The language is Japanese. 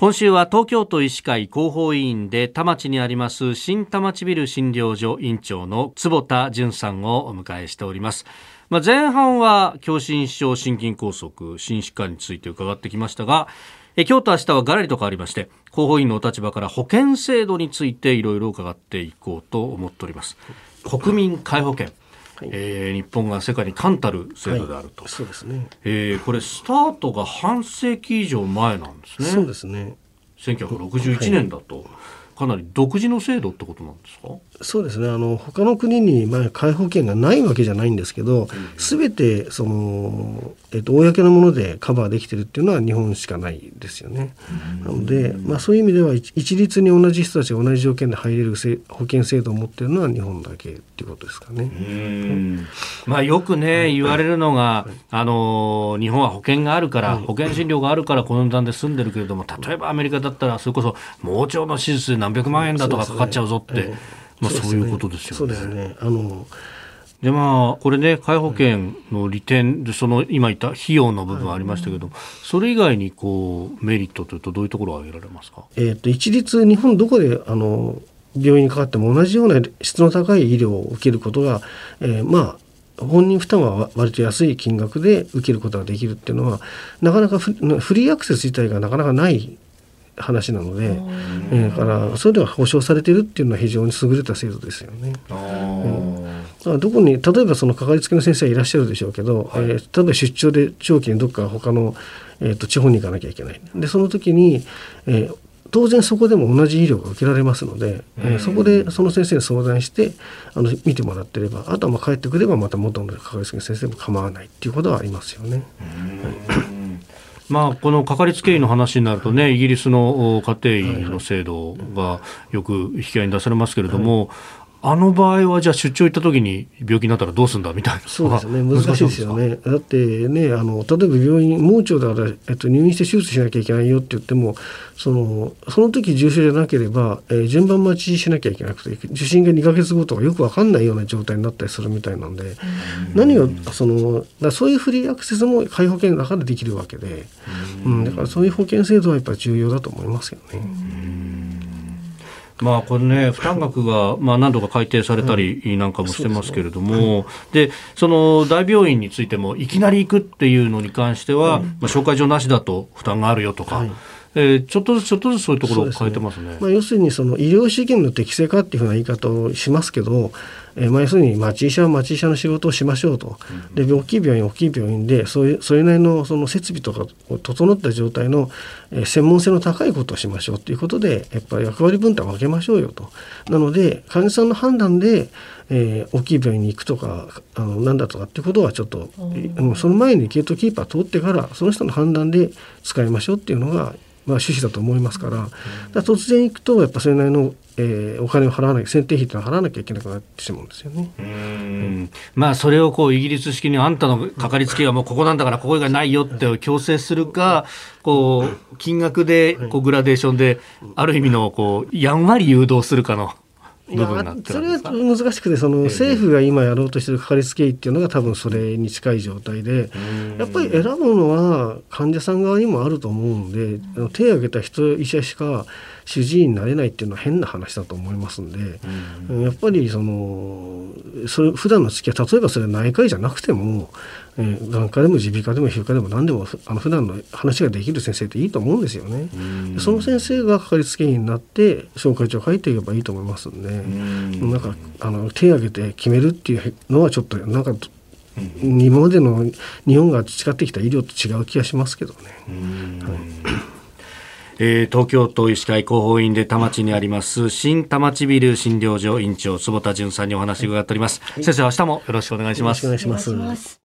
今週は東京都医師会広報委員で田町にあります新田町ビル診療所院長の坪田淳さんをお迎えしております。まあ、前半は狭心症、心筋梗塞、心疾患について伺ってきましたが、え今日と明日はがらりと変わりまして広報委員のお立場から保険制度についていろいろ伺っていこうと思っております。国民皆保険はい、えー、日本が世界に冠たる制度であると、はい、そうですね、えー、これスタートが半世紀以上前なんですね。そうですね。1961年だと、かなり独自の制度ってことなんですか？そうですね。あの他の国に、まあ、解放権がないわけじゃないんですけど、す、べ、てその、えっと、公のものでカバーできてるっていうのは日本しかないですよね。なので、まあ、そういう意味では一律に同じ人たちが同じ条件で入れる保険制度を持ってるのは日本だけっていうことですかね。まあ、よくね言われるのが、あの日本は保険があるから、保険診療があるからこの値段で済んでるけれども例えばアメリカだったらそれこそ盲腸の手術で何百万円だとかかかっちゃうぞって。まあ、そういうことですよね。そうですね。あのでまあ、これね、皆保険の利点で、その今言った費用の部分ありましたけど、はい、それ以外にこうメリットというと、どういうところを挙げられますか、えーと、一律、日本どこであの病院にかかっても同じような質の高い医療を受けることが、えー、まあ、本人負担は割と安い金額で受けることができるっていうのは、なかなかフリーアクセス自体がなかなかない話なので、えー、からそれでは保障されているっていうのは非常に優れた制度ですよね。うん、どこに例えばそのかかりつけの先生はいらっしゃるでしょうけど、はい、えー、例えば出張で長期にどっか他の、えーと、地方に行かなきゃいけない。でその時に、えー、当然そこでも同じ医療が受けられますので、えー、そこでその先生に相談してあの見てもらってればあとはまあ帰ってくればまた元のかかりつけの先生も構わないっていうことはありますよね。はいまあ、このかかりつけ医の話になるとね、イギリスの家庭医の制度がよく引き合いに出されますけれども、あの場合はじゃあ出張行った時に病気になったらどうするんだみたいな。そうですね。難しいですよね。だってねあの例えば病院盲腸だから、えっと、入院して手術しなきゃいけないよって言ってもそのその時重症じゃなければ、えー、順番待ちしなきゃいけなくて受診が2か月後とかよく分かんないような状態になったりするみたいなんで何をそのだそういうフリーアクセスも介護保険の中でできるわけで。うん、だからそういう保険制度はやっぱり重要だと思いますよね。まあこれね、負担額がまあ何度か改定されたりなんかもしてますけれども、でその大病院についても、いきなり行くっていうのに関しては、まあ、紹介状なしだと負担があるよとか。えー、ちょっとずつちょっとずつそういうところを変えてますね。すねまあ、要するにその医療資源の適正化っていうふうな言い方をしますけど、えー、まあ要するに町医者は町医者の仕事をしましょうと、で大きい病院大きい病院でそういうそれなりのその設備とか整った状態の、えー、専門性の高いことをしましょうということでやっぱり役割分担を分けましょうよと。なので患者さんの判断でえー、大きい病院に行くとかあのなんだとかってことはちょっと、うん、その前にゲートキーパー通ってからその人の判断で使いましょうっていうのがまあ、趣旨だと思いますから,、から突然行くとやっぱそれなりの、えー、お金を払わなきゃ選定費っていうのを払わなきゃいけなくなってしまうんですよね。うんまあそれをこうイギリス式にあんたのかかりつけはもうここなんだからここがないよって強制するかこう金額でこうグラデーションである意味のこうやんわり誘導するかの。部分それは難しくてその政府が今やろうとしてるかかりつけ医っていうのが多分それに近い状態でやっぱり選ぶのは患者さん側にもあると思うんで手を挙げた人医者しか主治医になれないっていうのは変な話だと思いますんで、やっぱりそのそれ普段の付き合い例えばそれは内科医じゃなくても、えー、眼科でも耳鼻科でも皮膚科でも何でもあの普段の話ができる先生っていいと思うんですよね。その先生がかかりつけ医になって紹介状書いていけばいいと思いますんで、ん。なんかあの手を挙げて決めるっていうのはちょっとなんか今までの日本が培ってきた医療と違う気がしますけどね。はいえー、東京都医師会広報院で田町にあります新田町ビル診療所院長坪田淳さんにお話を伺っております、はい、先生明日もよろしくお願いします。よろしくお願いします